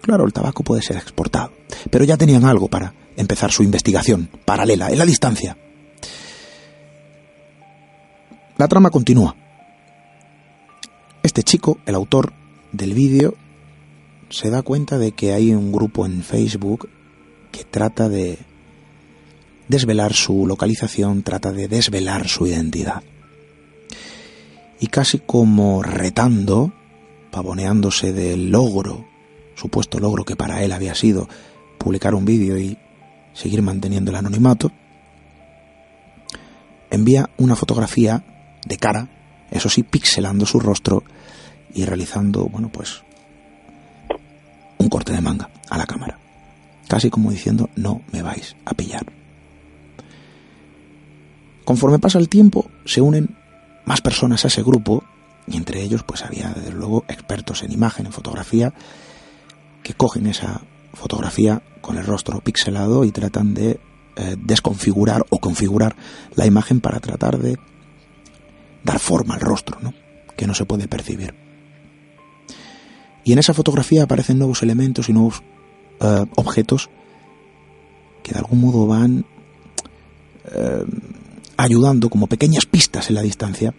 Claro, el tabaco puede ser exportado, pero ya tenían algo para empezar su investigación paralela, en la distancia. La trama continúa. Este chico, el autor del vídeo, se da cuenta de que hay un grupo en Facebook que trata de desvelar su localización, trata de desvelar su identidad. Y casi como retando, pavoneándose del logro, supuesto logro que para él había sido publicar un vídeo y seguir manteniendo el anonimato, envía una fotografía de cara, eso sí, pixelando su rostro y realizando, bueno, pues un corte de manga a la cámara. Casi como diciendo, no me vais a pillar. Conforme pasa el tiempo, se unen más personas a ese grupo, y entre ellos pues había desde luego expertos en imagen, en fotografía, que cogen esa fotografía con el rostro pixelado y tratan de eh, desconfigurar o configurar la imagen para tratar de dar forma al rostro, ¿no? que no se puede percibir. Y en esa fotografía aparecen nuevos elementos y nuevos eh, objetos que de algún modo van eh, ayudando como pequeñas pistas en la distancia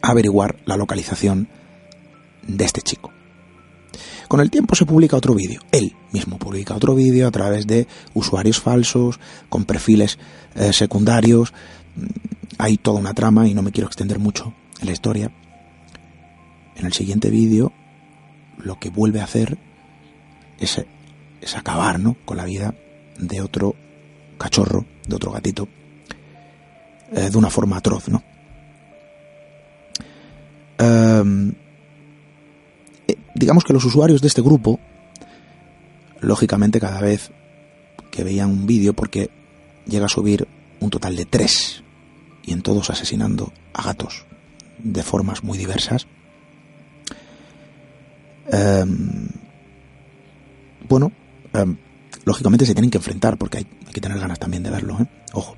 a averiguar la localización de este chico. Con el tiempo se publica otro vídeo. Él mismo publica otro vídeo a través de usuarios falsos, con perfiles eh, secundarios. Hay toda una trama y no me quiero extender mucho en la historia. En el siguiente vídeo lo que vuelve a hacer es, es acabar con la vida de otro cachorro, de otro gatito, eh, de una forma atroz, ¿no? Em, eh, digamos que los usuarios de este grupo, lógicamente cada vez que veían un vídeo, porque llega a subir un total de tres, y en todos asesinando a gatos de formas muy diversas, em, bueno, em, lógicamente se tienen que enfrentar, porque hay, que tener ganas también de verlo, ¿eh? ojo.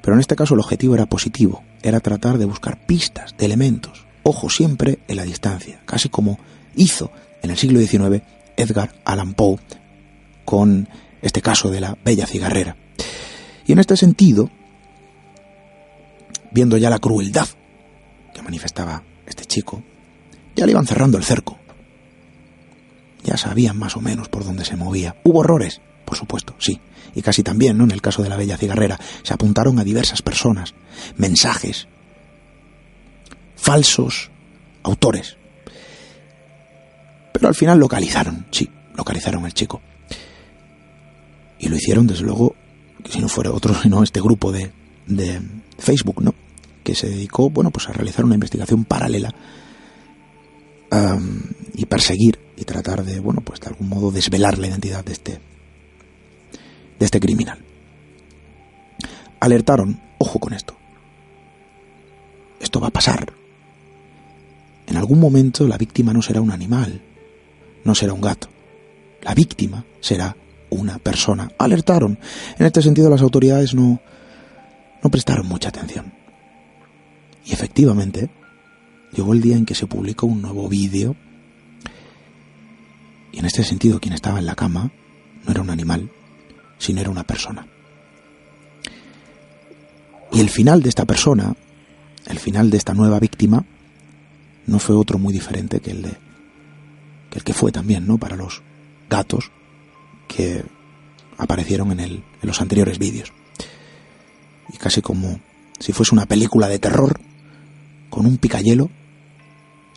Pero en este caso el objetivo era positivo, era tratar de buscar pistas de elementos, ojo siempre en la distancia, casi como hizo en el siglo XIX Edgar Allan Poe con este caso de la bella cigarrera. Y en este sentido, viendo ya la crueldad que manifestaba este chico, ya le iban cerrando el cerco. Ya sabían más o menos por dónde se movía. Hubo errores, por supuesto, sí, y casi también, ¿no? En el caso de la bella cigarrera, se apuntaron a diversas personas, mensajes, falsos autores. Pero al final localizaron, sí, localizaron al chico. Y lo hicieron, desde luego, si no fuera otro, sino este grupo de, de Facebook, ¿no? Que se dedicó, bueno, pues a realizar una investigación paralela y perseguir y tratar de, bueno, pues de algún modo desvelar la identidad de este, de este criminal. Alertaron, ojo con esto, esto va a pasar. En algún momento la víctima no será un animal, no será un gato, La víctima será una persona. Alertaron. En este sentido las autoridades no, no prestaron mucha atención. Y efectivamente, llegó el día en que se publicó un nuevo vídeo. Y en este sentido, quien estaba en la cama no era un animal, sino era una persona. Y el final de esta persona, el final de esta nueva víctima, no fue otro muy diferente que el de que el que fue también, ¿no? Para los gatos que aparecieron en, el, en los anteriores vídeos. Y casi como si fuese una película de terror, con un picayelo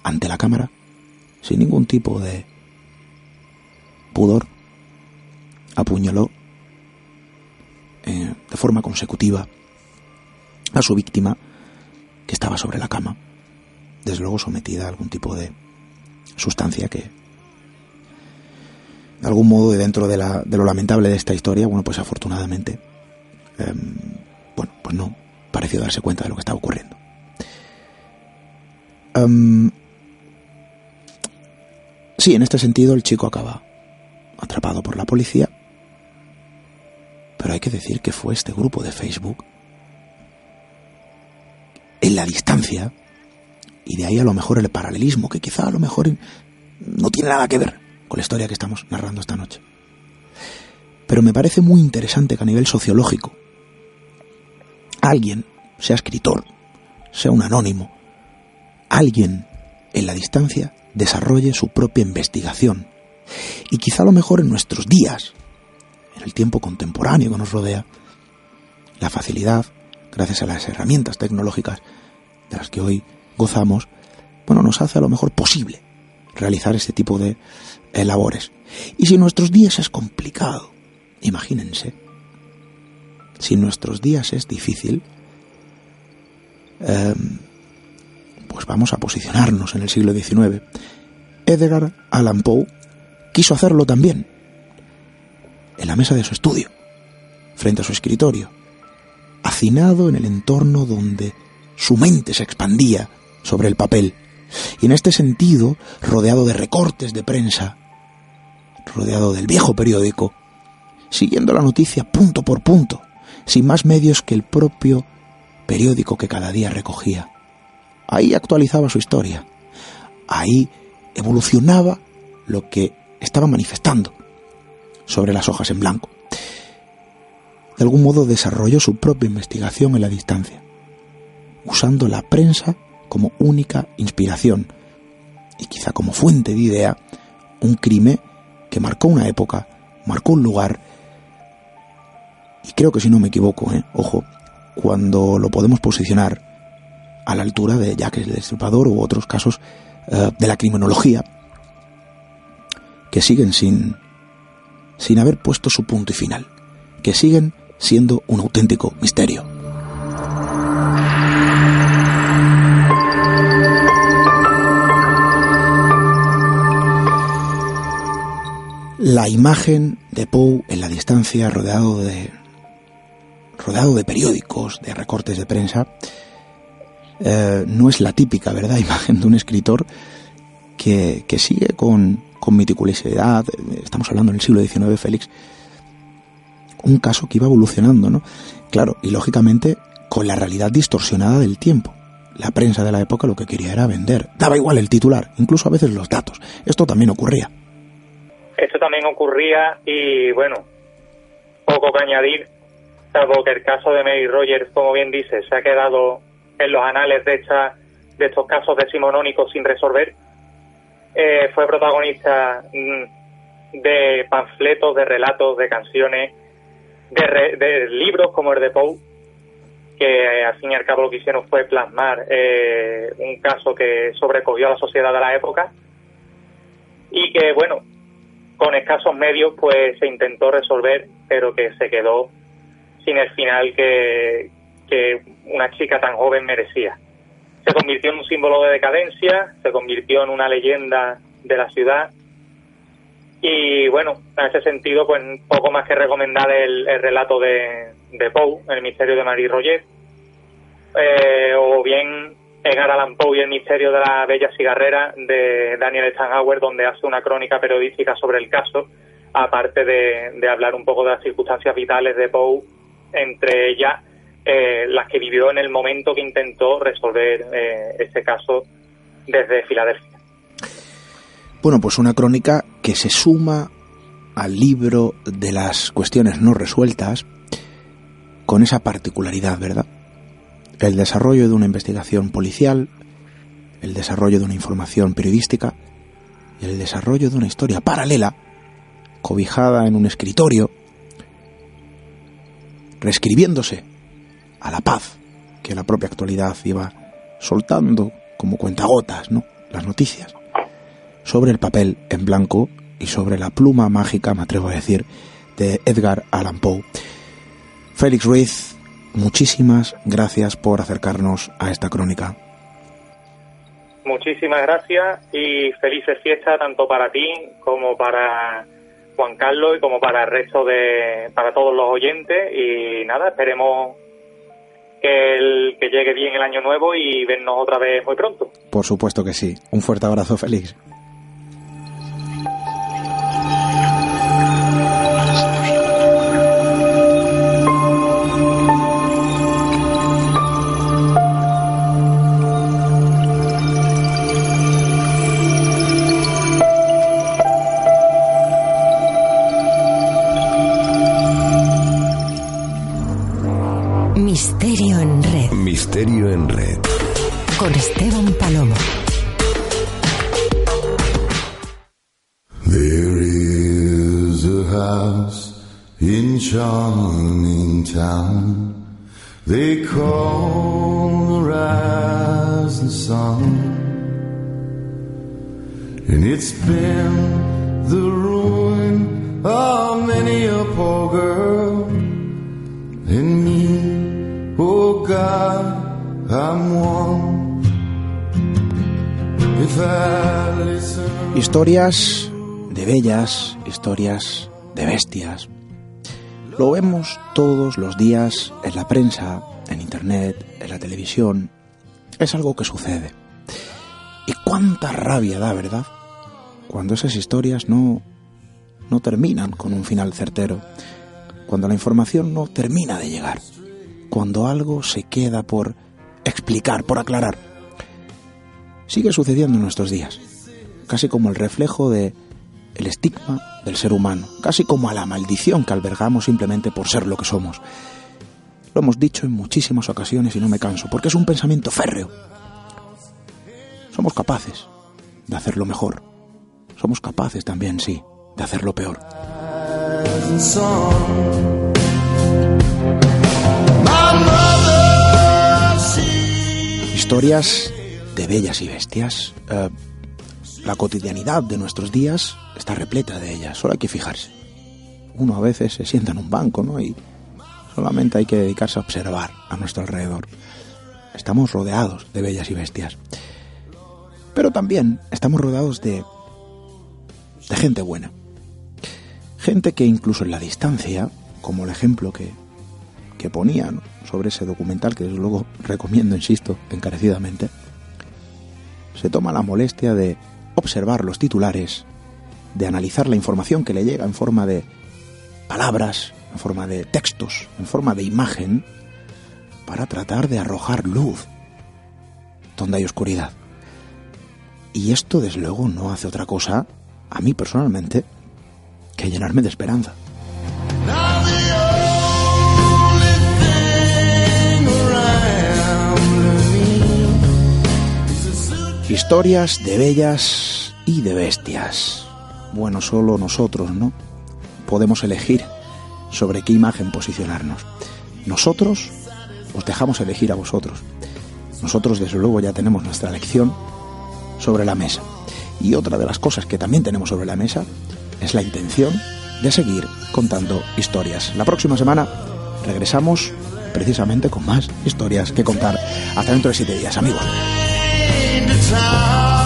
ante la cámara, sin ningún tipo de pudor, apuñaló eh, de forma consecutiva a su víctima que estaba sobre la cama, desde luego sometida a algún tipo de sustancia que de algún modo de dentro de, la, de lo lamentable de esta historia, bueno, pues afortunadamente, em, bueno, pues no pareció darse cuenta de lo que estaba ocurriendo. Em, sí, en este sentido el chico acaba atrapado por la policía, pero hay que decir que fue este grupo de Facebook, en la distancia, y de ahí a lo mejor el paralelismo, que quizá a lo mejor no tiene nada que ver con la historia que estamos narrando esta noche. Pero me parece muy interesante que a nivel sociológico, alguien, sea escritor, sea un anónimo, alguien en la distancia desarrolle su propia investigación. Y quizá a lo mejor en nuestros días, en el tiempo contemporáneo que nos rodea, la facilidad, gracias a las herramientas tecnológicas de las que hoy gozamos, bueno, nos hace a lo mejor posible realizar este tipo de labores. Y si nuestros días es complicado, imagínense, si nuestros días es difícil, em, pues vamos a posicionarnos en el siglo XIX. Edgar Allan Poe quiso hacerlo también, en la mesa de su estudio, frente a su escritorio, hacinado en el entorno donde su mente se expandía sobre el papel, y en este sentido, rodeado de recortes de prensa, rodeado del viejo periódico, siguiendo la noticia punto por punto, sin más medios que el propio periódico que cada día recogía. Ahí actualizaba su historia, ahí evolucionaba lo que estaba manifestando sobre las hojas en blanco. De algún modo desarrolló su propia investigación en la distancia, usando la prensa como única inspiración y quizá como fuente de idea un crimen que marcó una época, marcó un lugar, y creo que si no me equivoco, ¿eh? ojo, cuando lo podemos posicionar a la altura de Jack el Destripador u otros casos eh, de la criminología, que siguen sin, sin haber puesto su punto y final, que siguen siendo un auténtico misterio. la imagen de Poe en la distancia, rodeado de, rodeado de periódicos, de recortes de prensa, eh, no es la típica, ¿verdad?, imagen de un escritor que, que sigue con, con meticulosidad, estamos hablando en el siglo XIX, Félix, un caso que iba evolucionando, ¿no? Claro, y lógicamente con la realidad distorsionada del tiempo. La prensa de la época lo que quería era vender. Daba igual el titular, incluso a veces los datos. Esto también ocurría. Esto también ocurría y bueno, poco que añadir, salvo que el caso de Mary Rogers, como bien dice, se ha quedado en los anales de, esta, de estos casos decimonónicos sin resolver. Eh, fue protagonista mm, de panfletos, de relatos, de canciones, de, libros como el de Poe, que al fin y al cabo lo que hicieron fue plasmar eh, un caso que sobrecogió a la sociedad de la época y que, bueno, con escasos medios pues se intentó resolver, pero que se quedó sin el final que, que una chica tan joven merecía. Se convirtió en un símbolo de decadencia, se convirtió en una leyenda de la ciudad. Y bueno, en ese sentido pues poco más que recomendar el, relato de, de Poe, El misterio de Marie Roger, eh, o bien Edgar Allan Poe y el misterio de la bella cigarrera de Daniel Stanhauer, donde hace una crónica periodística sobre el caso, aparte de, hablar un poco de las circunstancias vitales de Poe, entre ellas eh, las que vivió en el momento que intentó resolver eh, ese caso desde Filadelfia. Bueno, pues una crónica que se suma al libro de las cuestiones no resueltas con esa particularidad, ¿verdad? El desarrollo de una investigación policial, el desarrollo de una información periodística y el desarrollo de una historia paralela, cobijada en un escritorio, reescribiéndose a la paz que la propia actualidad iba soltando como cuentagotas, ¿no? Las noticias sobre el papel en blanco y sobre la pluma mágica, me atrevo a decir, de Edgar Allan Poe. Félix Ruiz, muchísimas gracias por acercarnos a esta crónica. Muchísimas gracias y felices fiestas tanto para ti como para Juan Carlos y como para el resto de, para todos los oyentes y nada, esperemos que, el, que llegue bien el año nuevo y vernos otra vez muy pronto. Por supuesto que sí. Un fuerte abrazo, Félix. Historias de bellas, historias de bestias. Lo vemos todos los días en la prensa, en internet, en la televisión. Es algo que sucede. Y cuánta rabia da, ¿verdad? Cuando esas historias no no terminan con un final certero. Cuando la información no termina de llegar. Cuando algo se queda por explicar, por aclarar. Sigue sucediendo en nuestros días casi como el reflejo de el estigma del ser humano, casi como a la maldición que albergamos simplemente por ser lo que somos. Lo hemos dicho en muchísimas ocasiones y no me canso, porque es un pensamiento férreo. Somos capaces de hacerlo mejor. Somos capaces también, sí, de hacerlo peor. Historias de bellas y bestias. Eh, la cotidianidad de nuestros días está repleta de ellas, solo hay que fijarse. Uno a veces se sienta en un banco, ¿no? Y solamente hay que dedicarse a observar a nuestro alrededor. Estamos rodeados de bellas y bestias. Pero también estamos rodeados de, de gente buena. Gente que incluso en la distancia, como el ejemplo que, que ponía sobre ese documental, que desde luego recomiendo, insisto, encarecidamente, se toma la molestia de observar los titulares, de analizar la información que le llega en forma de palabras, en forma de textos, en forma de imagen, para tratar de arrojar luz donde hay oscuridad. Y esto, desde luego, no hace otra cosa, a mí personalmente, que llenarme de esperanza. Historias de bellas y de bestias. Bueno, solo nosotros, ¿no? Podemos elegir sobre qué imagen posicionarnos. Nosotros os dejamos elegir a vosotros. Nosotros, desde luego, ya tenemos nuestra elección sobre la mesa. Y otra de las cosas que también tenemos sobre la mesa es la intención de seguir contando historias. La próxima semana regresamos precisamente con más historias que contar. Hasta dentro de siete días, amigos. into town.